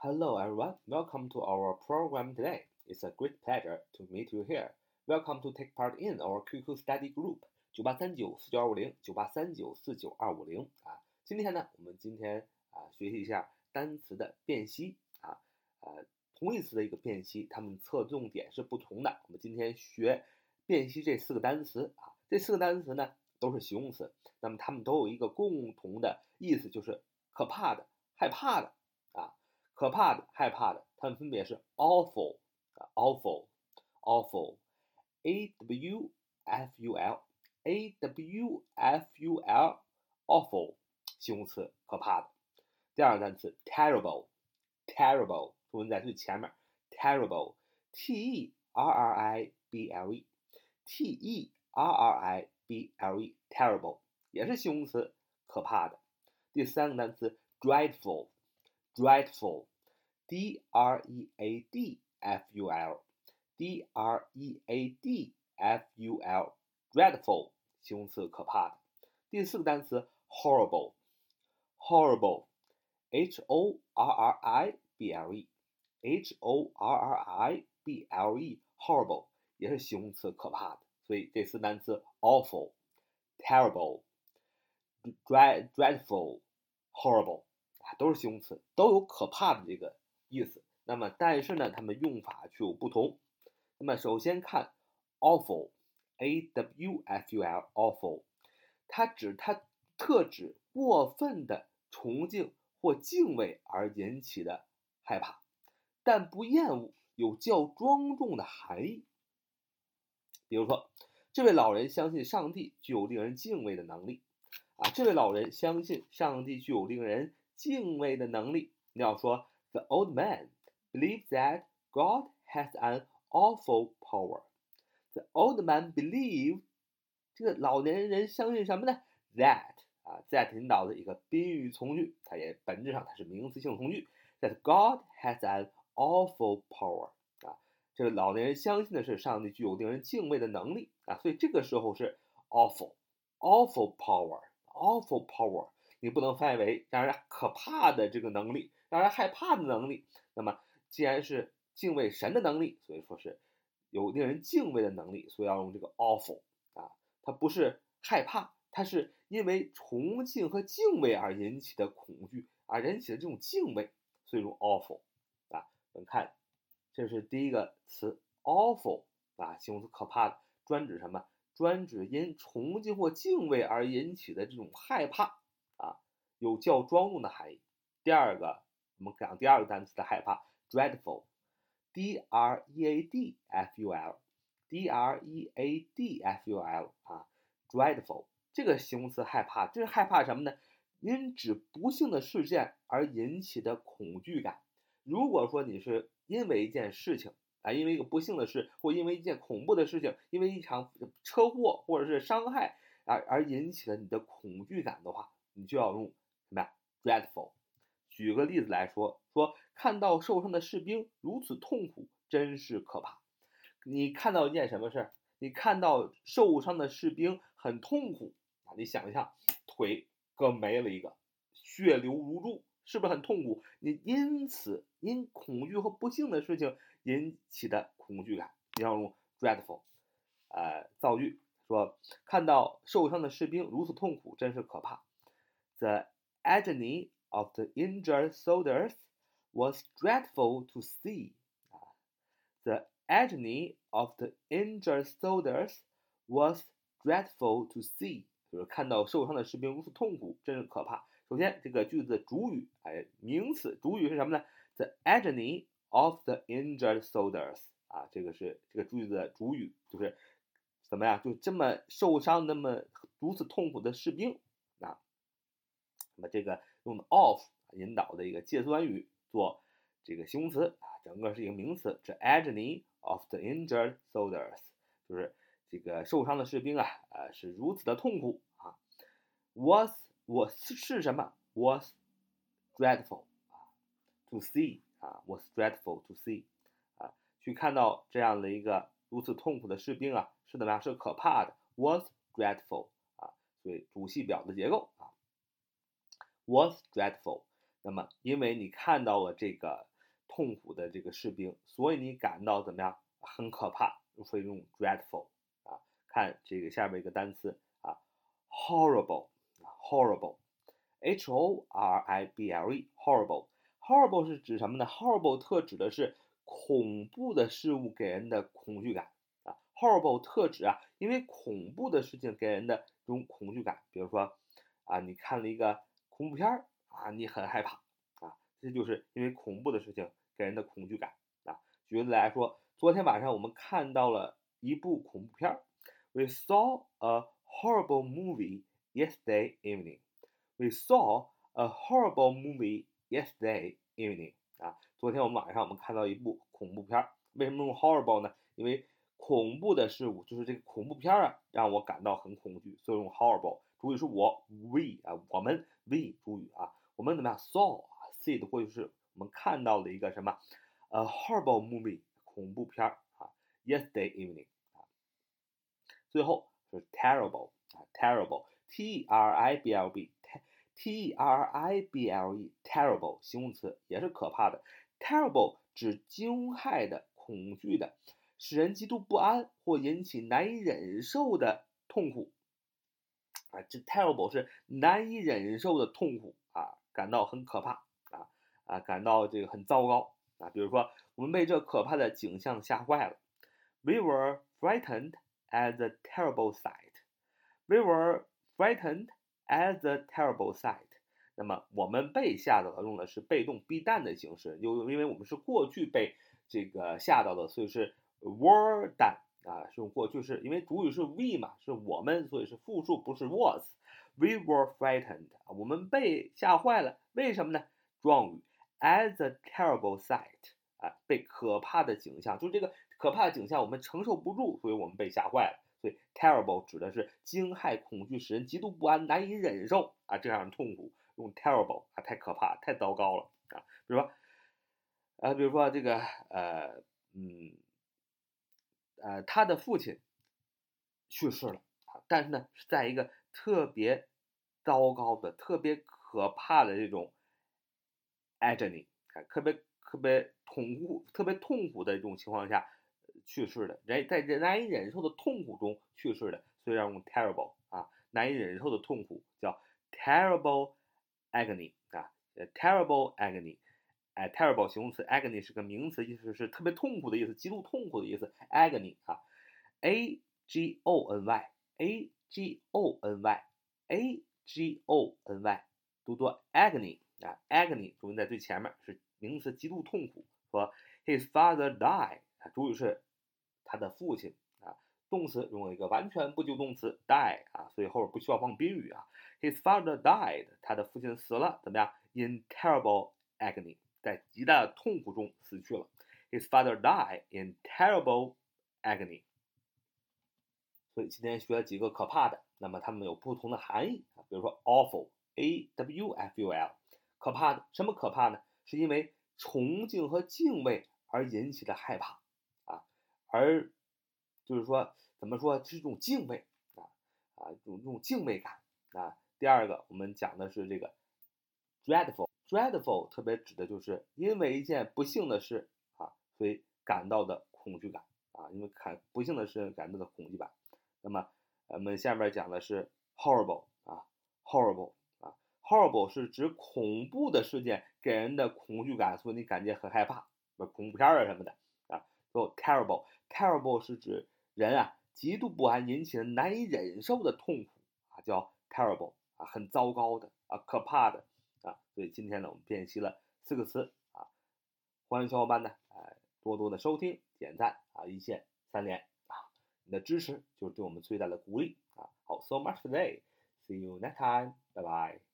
Hello everyone, welcome to our program today. It's a great pleasure to meet you here. Welcome to take part in our QQ study group 九八三九四九二五零九八三九四九二五零啊。今天呢，我们今天啊学习一下单词的辨析啊，呃，同义词的一个辨析，它们侧重点是不同的。我们今天学辨析这四个单词啊，这四个单词呢都是形容词，那么它们都有一个共同的意思，就是可怕的、害怕的，可怕的、害怕的，它们分别是 awful 啊，awful，awful，a w f u l，a w f u l，awful。形容词，可怕的。第二个单词，terrible，terrible，中文在最前面，terrible，t e r r i b l e，t e r r i b l e，terrible 也是形容词，可怕的。第三个单词 dreadful ，dreadful，dreadful，d r e a d f u l，d r e a d f u l，dreadful 形容词，可怕的。第四个单词，horrible。horrible, h o r r i b l e, h o r r i b l e, horrible 也是形容词，可怕的。所以这四单词 awful, terrible, dread, dreadful, horrible 都是形容词，都有可怕的这个意思。那么，但是呢，它们用法却有不同。那么，首先看 awful, a w f u l, awful，它指它特指过分的。崇敬或敬畏而引起的害怕，但不厌恶，有较庄重的含义。比如说，这位老人相信上帝具有令人敬畏的能力。啊，这位老人相信上帝具有令人敬畏的能力。你要说，The old man believes that God has an awful power. The old man believes，这个老年人相信什么呢？That 啊，that 引导的一个宾语从句，它也本质上它是名词性从句。That God has an awful power 啊，这个老年人相信的是上帝具有令人敬畏的能力啊，所以这个时候是 awful，awful power，awful power， 你不能翻译为让人可怕的这个能力，让人害怕的能力。那么既然是敬畏神的能力，所以说是有令人敬畏的能力，所以要用这个 awful 啊，它不是害怕。它是因为崇敬和敬畏而引起的恐惧，而引起的这种敬畏，所以用 awful 啊。我们看，这是第一个词 awful 啊，形容词可怕的，专指什么？专指因崇敬或敬畏而引起的这种害怕，有较庄重的含义。第二个，我们讲第二个单词的害怕，dreadful，d r e a d f u l，d r e a d f u l 啊，dreadful。这个形容词害怕，这是害怕什么呢？因指不幸的事件而引起的恐惧感。如果说你是因为一件事情啊，因为一个不幸的事，或因为一件恐怖的事情，因为一场车祸或者是伤害而而引起了你的恐惧感的话，你就要用什么呀？dreadful。举个例子来说，说看到受伤的士兵如此痛苦，真是可怕。你看到一件什么事儿？你看到受伤的士兵很痛苦啊。你想一下，腿割没了一个，血流如注，是不是很痛苦？你因此因恐惧和不幸的事情引起的恐惧感，你要用 dreadful，呃，造句说看到受伤的士兵如此痛苦，真是可怕。The agony of the injured soldiers was dreadful to see. The agony of the injured soldiers was dreadful to see. 就是看到受伤的士兵如此痛苦，真是可怕。首先，这个句子的主语，哎，名词主语是什么呢？The agony of the injured soldiers 啊，这个是这个句子的主语，就是怎么样？就这么受伤，那么如此痛苦的士兵啊。这个用的 of 引导的一个介词短语做这个形容词啊，整个是一个名词。The agony of the injured soldiers 就是。这个受伤的士兵啊，呃，是如此的痛苦啊。Was 我是什么？Was dreadful 啊，to see 啊，was dreadful to see 啊，去看到这样的一个如此痛苦的士兵啊，是怎么样？是可怕的。Was dreadful 啊，所以主系表的结构，was dreadful。那么因为你看到了这个痛苦的这个士兵，所以你感到怎么样？很可怕，所以用 dreadful 啊。看这个下面一个单词啊，horrible，horrible，h o r i b l e，horrible，horrible 是指什么呢？horrible 特指的是恐怖的事物给人的恐惧感啊。horrible 特指啊，因为恐怖的事情给人的这种恐惧感，比如说啊，你看了一个恐怖片儿啊，你很害怕啊，这就是因为恐怖的事情给人的恐惧感啊。举例来说。昨天晚上我们看到了一部恐怖片儿。We saw a horrible movie yesterday evening. We saw a horrible movie yesterday evening. 啊，昨天我们晚上我们看到一部恐怖片儿。为什么用 horrible 呢？因为恐怖的事物就是这个恐怖片儿啊，让我感到很恐惧，所以用 horrible。主语是我，we 啊，我们 we 主语啊，我们怎么样？saw 啊，see 的过去式，我们看到了一个什么？A horrible movie。恐怖片儿啊，yesterday evening 啊，最后是 terrible 啊，terrible，t e r i b l b，t e r i b l e，terrible 形容词也是可怕的，terrible 指惊骇的、恐惧的，使人极度不安或引起难以忍受的痛苦啊，这 terrible 是难以忍受的痛苦啊，感到很可怕啊啊，感到这个很糟糕。啊，比如说，我们被这可怕的景象吓坏了。We were frightened at the terrible sight. We were frightened at the terrible sight. 那么，我们被吓到了，用的是被动 be done 的形式，就因为我们是过去被这个吓到的，所以是 were done 啊，是用过去式。因为主语是 we 嘛，是我们，所以是复数，不是 was。We were frightened，我们被吓坏了。为什么呢？状语。As a terrible sight，啊，被可怕的景象，就这个可怕的景象，我们承受不住，所以我们被吓坏了。所以 terrible 指的是惊骇、恐惧，使人极度不安、难以忍受啊这样的痛苦。用 terrible 啊，太可怕，太糟糕了啊。比如说，啊，比如说这个，呃，嗯，呃，他的父亲去世了啊，但是呢，是在一个特别糟糕的、特别可怕的这种。agony，特别特别痛苦、特别痛苦的这种情况下去世的，人在难以忍受的痛苦中去世的，所以要用 terrible 啊，难以忍受的痛苦叫 terrible agony 啊，terrible agony，哎，terrible 形容词，agony 是个名词，意思是特别痛苦的意思，极度痛苦的意思，agony 啊，a g o n y，a g o n y，a g o n y，读作 agony。啊，agony 主音在最前面是名词，极度痛苦。说 his father died，啊，主语是他的父亲啊，动词用了一个完全不及物动词 die 啊，所以后边不需要放宾语啊。his father died，他的父亲死了，怎么样？in terrible agony，在极大的痛苦中死去了。his father died in terrible agony。所以今天学了几个可怕的，那么它们有不同的含义啊，比如说 awful，a w f u l。可怕的什么可怕呢？是因为崇敬和敬畏而引起的害怕啊，而就是说怎么说是一种敬畏啊啊，一种一种敬畏感啊。第二个，我们讲的是这个 dreadful dreadful 特别指的就是因为一件不幸的事啊，所以感到的恐惧感啊，因为看不幸的事感到的恐惧感。那么我们下面讲的是 horrible 啊，horrible 啊。Horrible 是指恐怖的事件给人的恐惧感，所以你感觉很害怕，不恐怖片啊什么的啊。后 terrible，terrible 是指人啊极度不安引起的难以忍受的痛苦啊，叫 terrible 啊，很糟糕的啊，可怕的啊。所以今天呢，我们辨析了四个词啊，欢迎小伙伴呢，哎，多多的收听、点赞啊，一键三连啊，你的支持就是对我们最大的鼓励啊。好，so much today，see you next time，拜拜。